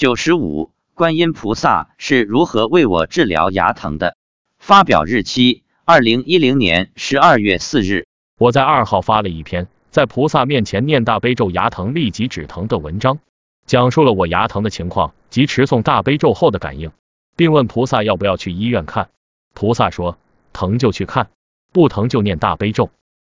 九十五，观音菩萨是如何为我治疗牙疼的？发表日期：二零一零年十二月四日。我在二号发了一篇在菩萨面前念大悲咒牙疼立即止疼的文章，讲述了我牙疼的情况及持诵大悲咒后的感应，并问菩萨要不要去医院看。菩萨说疼就去看，不疼就念大悲咒。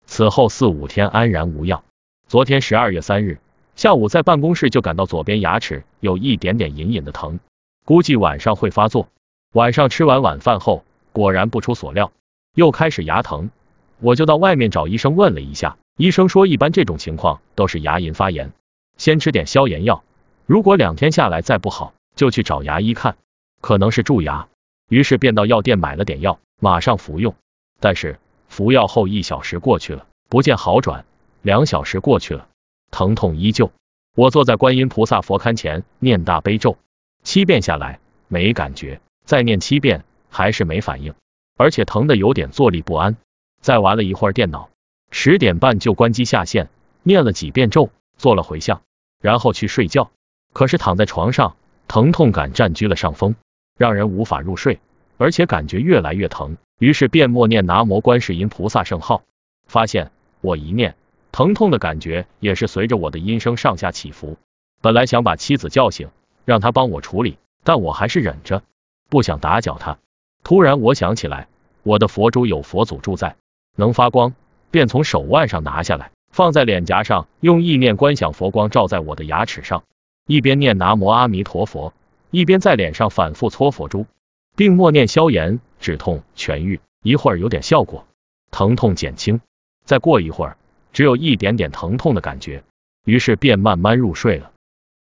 此后四五天安然无恙。昨天十二月三日下午在办公室就感到左边牙齿有一点点隐隐的疼，估计晚上会发作。晚上吃完晚饭后，果然不出所料，又开始牙疼。我就到外面找医生问了一下，医生说一般这种情况都是牙龈发炎，先吃点消炎药，如果两天下来再不好，就去找牙医看，可能是蛀牙。于是便到药店买了点药，马上服用。但是服药后一小时过去了，不见好转；两小时过去了，疼痛依旧。我坐在观音菩萨佛龛前念大悲咒，七遍下来没感觉，再念七遍还是没反应，而且疼的有点坐立不安。再玩了一会儿电脑，十点半就关机下线，念了几遍咒，做了回向，然后去睡觉。可是躺在床上，疼痛感占据了上风，让人无法入睡，而且感觉越来越疼。于是便默念南无观世音菩萨圣号，发现我一念，疼痛的感觉也是随着我的音声上下起伏。本来想把妻子叫醒，让她帮我处理，但我还是忍着，不想打搅她。突然我想起来，我的佛珠有佛祖住在。能发光，便从手腕上拿下来，放在脸颊上，用意念观想佛光照在我的牙齿上，一边念南无阿弥陀佛，一边在脸上反复搓佛珠，并默念消炎止痛痊愈。一会儿有点效果，疼痛减轻，再过一会儿只有一点点疼痛的感觉，于是便慢慢入睡了。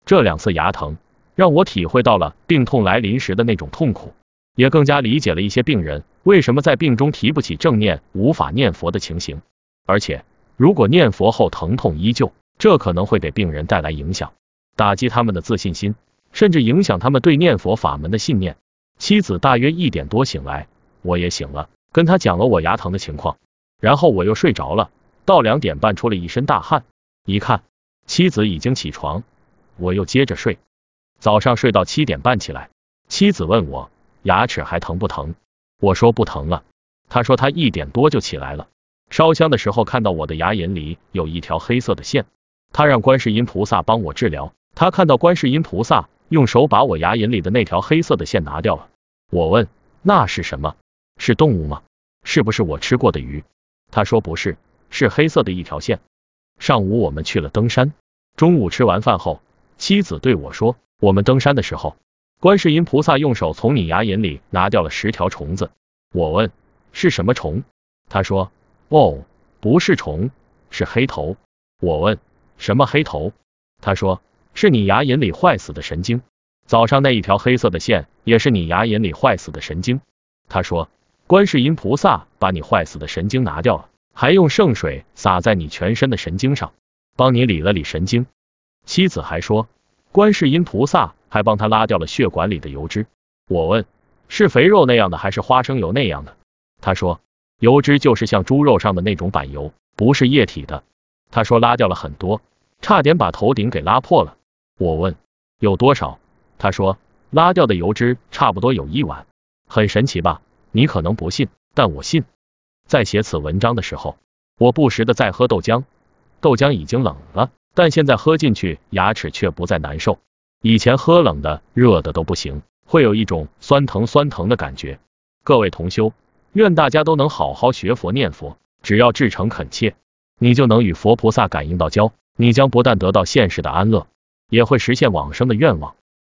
这两次牙疼让我体会到了病痛来临时的那种痛苦。也更加理解了一些病人为什么在病中提不起正念、无法念佛的情形。而且，如果念佛后疼痛依旧，这可能会给病人带来影响，打击他们的自信心，甚至影响他们对念佛法门的信念。妻子大约一点多醒来，我也醒了，跟他讲了我牙疼的情况，然后我又睡着了，到两点半出了一身大汗，一看妻子已经起床，我又接着睡，早上睡到七点半起来，妻子问我。牙齿还疼不疼？我说不疼了。他说他一点多就起来了，烧香的时候看到我的牙龈里有一条黑色的线，他让观世音菩萨帮我治疗。他看到观世音菩萨用手把我牙龈里的那条黑色的线拿掉了。我问那是什么？是动物吗？是不是我吃过的鱼？他说不是，是黑色的一条线。上午我们去了登山，中午吃完饭后，妻子对我说，我们登山的时候。观世音菩萨用手从你牙龈里拿掉了十条虫子。我问是什么虫？他说哦，不是虫，是黑头。我问什么黑头？他说是你牙龈里坏死的神经。早上那一条黑色的线也是你牙龈里坏死的神经。他说观世音菩萨把你坏死的神经拿掉了，还用圣水洒在你全身的神经上，帮你理了理神经。妻子还说观世音菩萨。还帮他拉掉了血管里的油脂。我问，是肥肉那样的还是花生油那样的？他说，油脂就是像猪肉上的那种板油，不是液体的。他说拉掉了很多，差点把头顶给拉破了。我问，有多少？他说，拉掉的油脂差不多有一碗。很神奇吧？你可能不信，但我信。在写此文章的时候，我不时的在喝豆浆，豆浆已经冷了，但现在喝进去，牙齿却不再难受。以前喝冷的、热的都不行，会有一种酸疼酸疼的感觉。各位同修，愿大家都能好好学佛念佛，只要至诚恳切，你就能与佛菩萨感应到交，你将不但得到现世的安乐，也会实现往生的愿望。